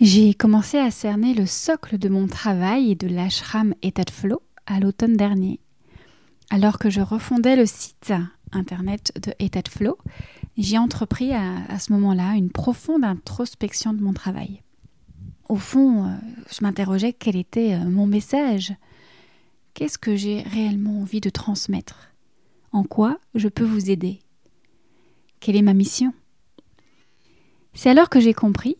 J'ai commencé à cerner le socle de mon travail et de l'ashram état de flow à l'automne dernier. Alors que je refondais le site internet de état de flow, j'ai entrepris à, ce moment-là une profonde introspection de mon travail. Au fond, euh, je m'interrogeais quel était euh, mon message. Qu'est-ce que j'ai réellement envie de transmettre? En quoi je peux vous aider? Quelle est ma mission? C'est alors que j'ai compris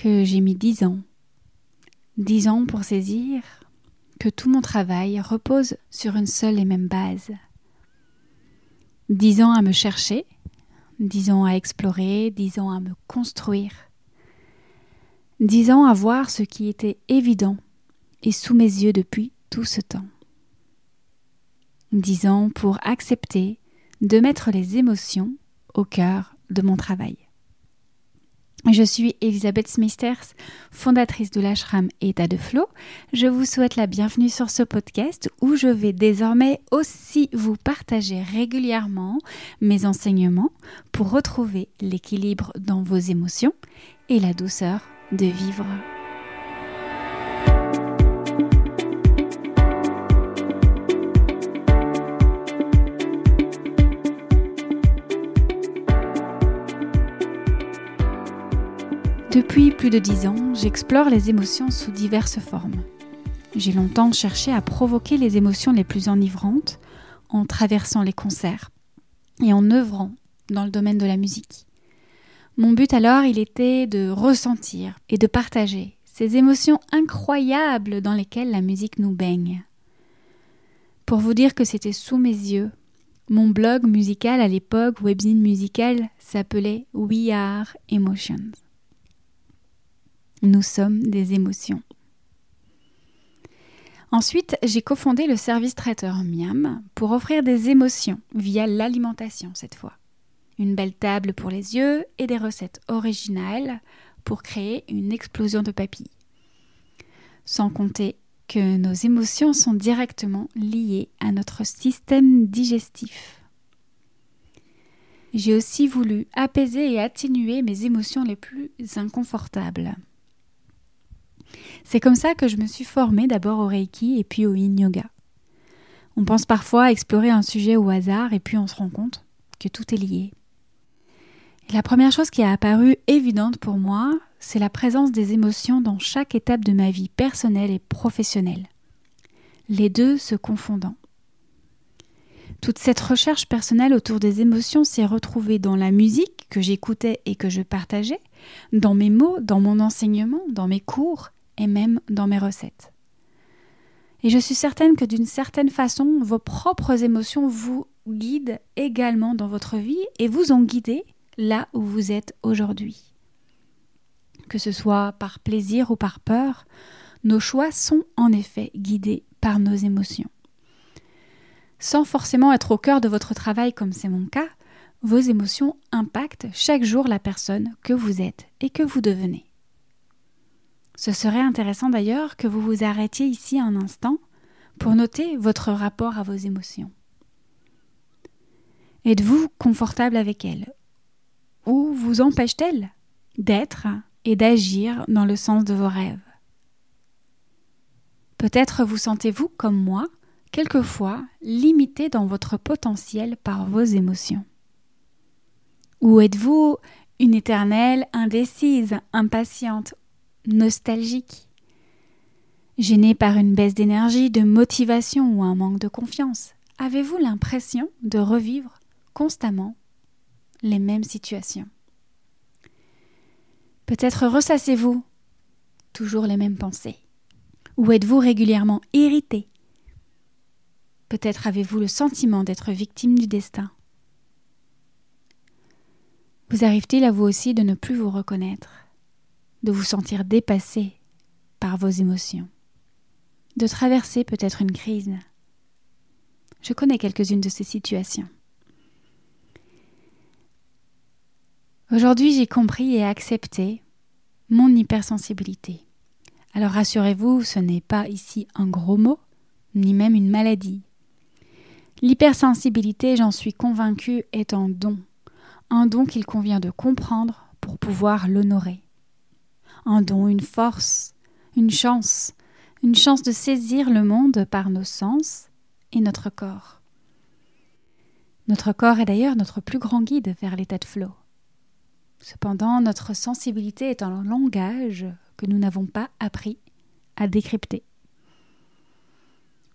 que j'ai mis dix ans. Dix ans pour saisir que tout mon travail repose sur une seule et même base. Dix ans à me chercher, dix ans à explorer, dix ans à me construire, dix ans à voir ce qui était évident et sous mes yeux depuis tout ce temps. Dix ans pour accepter de mettre les émotions au cœur de mon travail. Je suis Elisabeth Smithers, fondatrice de l'ashram État de Flow. Je vous souhaite la bienvenue sur ce podcast où je vais désormais aussi vous partager régulièrement mes enseignements pour retrouver l'équilibre dans vos émotions et la douceur de vivre. Depuis plus de dix ans, j'explore les émotions sous diverses formes. J'ai longtemps cherché à provoquer les émotions les plus enivrantes en traversant les concerts et en œuvrant dans le domaine de la musique. Mon but alors, il était de ressentir et de partager ces émotions incroyables dans lesquelles la musique nous baigne. Pour vous dire que c'était sous mes yeux, mon blog musical à l'époque, webzine musical, s'appelait We Are Emotions. Nous sommes des émotions. Ensuite, j'ai cofondé le service traiteur Miam pour offrir des émotions via l'alimentation cette fois. Une belle table pour les yeux et des recettes originales pour créer une explosion de papilles. Sans compter que nos émotions sont directement liées à notre système digestif. J'ai aussi voulu apaiser et atténuer mes émotions les plus inconfortables. C'est comme ça que je me suis formée d'abord au Reiki et puis au Yin Yoga. On pense parfois à explorer un sujet au hasard et puis on se rend compte que tout est lié. la première chose qui a apparu évidente pour moi, c'est la présence des émotions dans chaque étape de ma vie personnelle et professionnelle. Les deux se confondant. Toute cette recherche personnelle autour des émotions s'est retrouvée dans la musique que j'écoutais et que je partageais, dans mes mots, dans mon enseignement, dans mes cours et même dans mes recettes. Et je suis certaine que d'une certaine façon, vos propres émotions vous guident également dans votre vie et vous ont guidé là où vous êtes aujourd'hui. Que ce soit par plaisir ou par peur, nos choix sont en effet guidés par nos émotions. Sans forcément être au cœur de votre travail comme c'est mon cas, vos émotions impactent chaque jour la personne que vous êtes et que vous devenez. Ce serait intéressant d'ailleurs que vous vous arrêtiez ici un instant pour noter votre rapport à vos émotions. Êtes-vous confortable avec elles? Ou vous empêche-t-elle d'être et d'agir dans le sens de vos rêves? Peut-être vous sentez-vous, comme moi, quelquefois limité dans votre potentiel par vos émotions. Ou êtes-vous une éternelle indécise, impatiente nostalgique, gêné par une baisse d'énergie, de motivation ou un manque de confiance Avez-vous l'impression de revivre constamment les mêmes situations? Peut-être ressassez-vous toujours les mêmes pensées. Ou êtes-vous régulièrement irrité? Peut-être avez-vous le sentiment d'être victime du destin? Vous arrive-t-il à vous aussi de ne plus vous reconnaître? De vous sentir dépassé par vos émotions, de traverser peut-être une crise. Je connais quelques-unes de ces situations. Aujourd'hui, j'ai compris et accepté mon hypersensibilité. Alors rassurez-vous, ce n'est pas ici un gros mot, ni même une maladie. L'hypersensibilité, j'en suis convaincue, est un don, un don qu'il convient de comprendre pour pouvoir l'honorer un don, une force, une chance, une chance de saisir le monde par nos sens et notre corps. Notre corps est d'ailleurs notre plus grand guide vers l'état de flow. Cependant, notre sensibilité est un langage que nous n'avons pas appris à décrypter.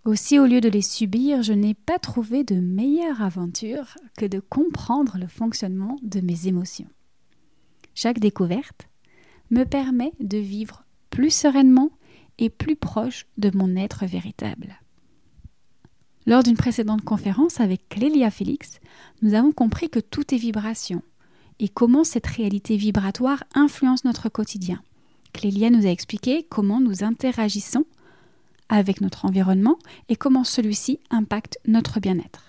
Aussi, au lieu de les subir, je n'ai pas trouvé de meilleure aventure que de comprendre le fonctionnement de mes émotions. Chaque découverte me permet de vivre plus sereinement et plus proche de mon être véritable. Lors d'une précédente conférence avec Clélia Félix, nous avons compris que tout est vibration et comment cette réalité vibratoire influence notre quotidien. Clélia nous a expliqué comment nous interagissons avec notre environnement et comment celui-ci impacte notre bien-être.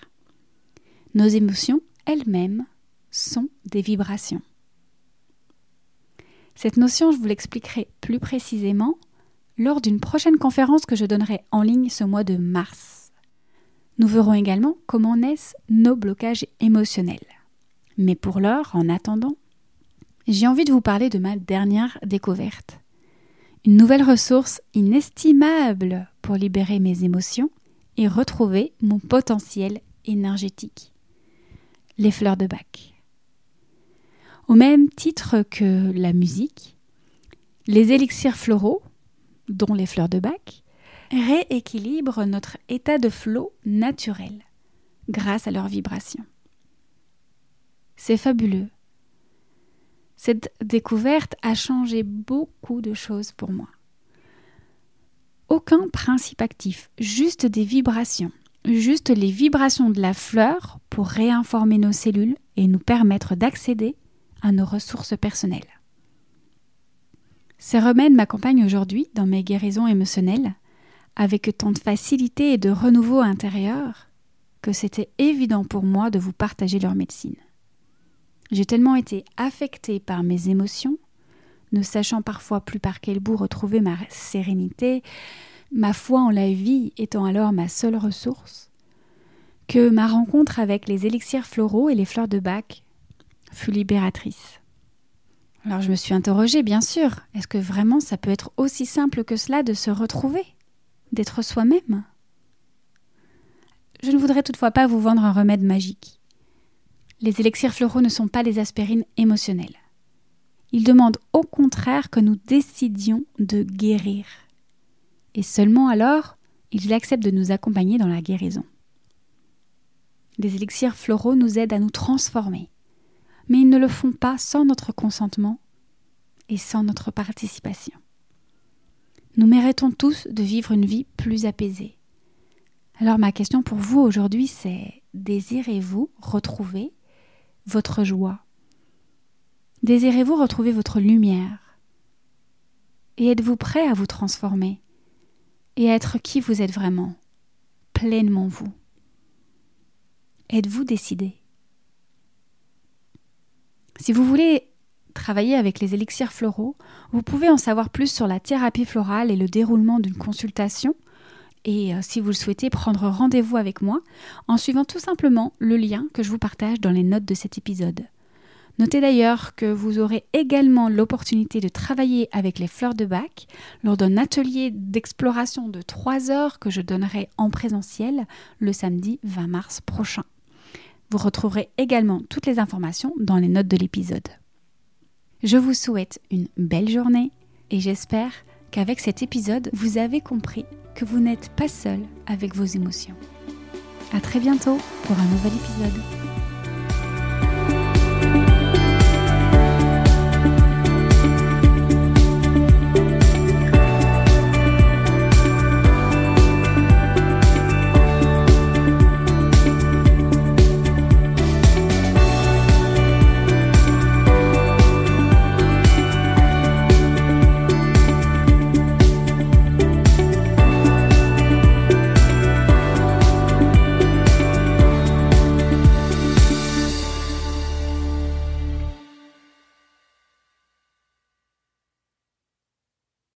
Nos émotions elles-mêmes sont des vibrations. Cette notion, je vous l'expliquerai plus précisément lors d'une prochaine conférence que je donnerai en ligne ce mois de mars. Nous verrons également comment naissent nos blocages émotionnels. Mais pour l'heure, en attendant, j'ai envie de vous parler de ma dernière découverte. Une nouvelle ressource inestimable pour libérer mes émotions et retrouver mon potentiel énergétique. Les fleurs de bac. Au même titre que la musique, les élixirs floraux, dont les fleurs de bac, rééquilibrent notre état de flot naturel grâce à leur vibration. C'est fabuleux. Cette découverte a changé beaucoup de choses pour moi. Aucun principe actif, juste des vibrations, juste les vibrations de la fleur pour réinformer nos cellules et nous permettre d'accéder à nos ressources personnelles. Ces remèdes m'accompagnent aujourd'hui dans mes guérisons émotionnelles avec tant de facilité et de renouveau intérieur que c'était évident pour moi de vous partager leur médecine. J'ai tellement été affectée par mes émotions, ne sachant parfois plus par quel bout retrouver ma sérénité, ma foi en la vie étant alors ma seule ressource, que ma rencontre avec les élixirs floraux et les fleurs de bac fut libératrice. Alors je me suis interrogée, bien sûr, est-ce que vraiment ça peut être aussi simple que cela de se retrouver, d'être soi-même? Je ne voudrais toutefois pas vous vendre un remède magique. Les élixirs floraux ne sont pas des aspirines émotionnelles. Ils demandent au contraire que nous décidions de guérir. Et seulement alors, ils acceptent de nous accompagner dans la guérison. Les élixirs floraux nous aident à nous transformer, mais ils ne le font pas sans notre consentement et sans notre participation. Nous méritons tous de vivre une vie plus apaisée. Alors ma question pour vous aujourd'hui, c'est désirez-vous retrouver votre joie? Désirez-vous retrouver votre lumière? Et êtes-vous prêt à vous transformer et à être qui vous êtes vraiment, pleinement vous? Êtes-vous décidé? Si vous voulez travailler avec les élixirs floraux, vous pouvez en savoir plus sur la thérapie florale et le déroulement d'une consultation et euh, si vous le souhaitez, prendre rendez-vous avec moi en suivant tout simplement le lien que je vous partage dans les notes de cet épisode. Notez d'ailleurs que vous aurez également l'opportunité de travailler avec les fleurs de bac lors d'un atelier d'exploration de 3 heures que je donnerai en présentiel le samedi 20 mars prochain. Vous retrouverez également toutes les informations dans les notes de l'épisode. Je vous souhaite une belle journée et j'espère qu'avec cet épisode, vous avez compris que vous n'êtes pas seul avec vos émotions. À très bientôt pour un nouvel épisode.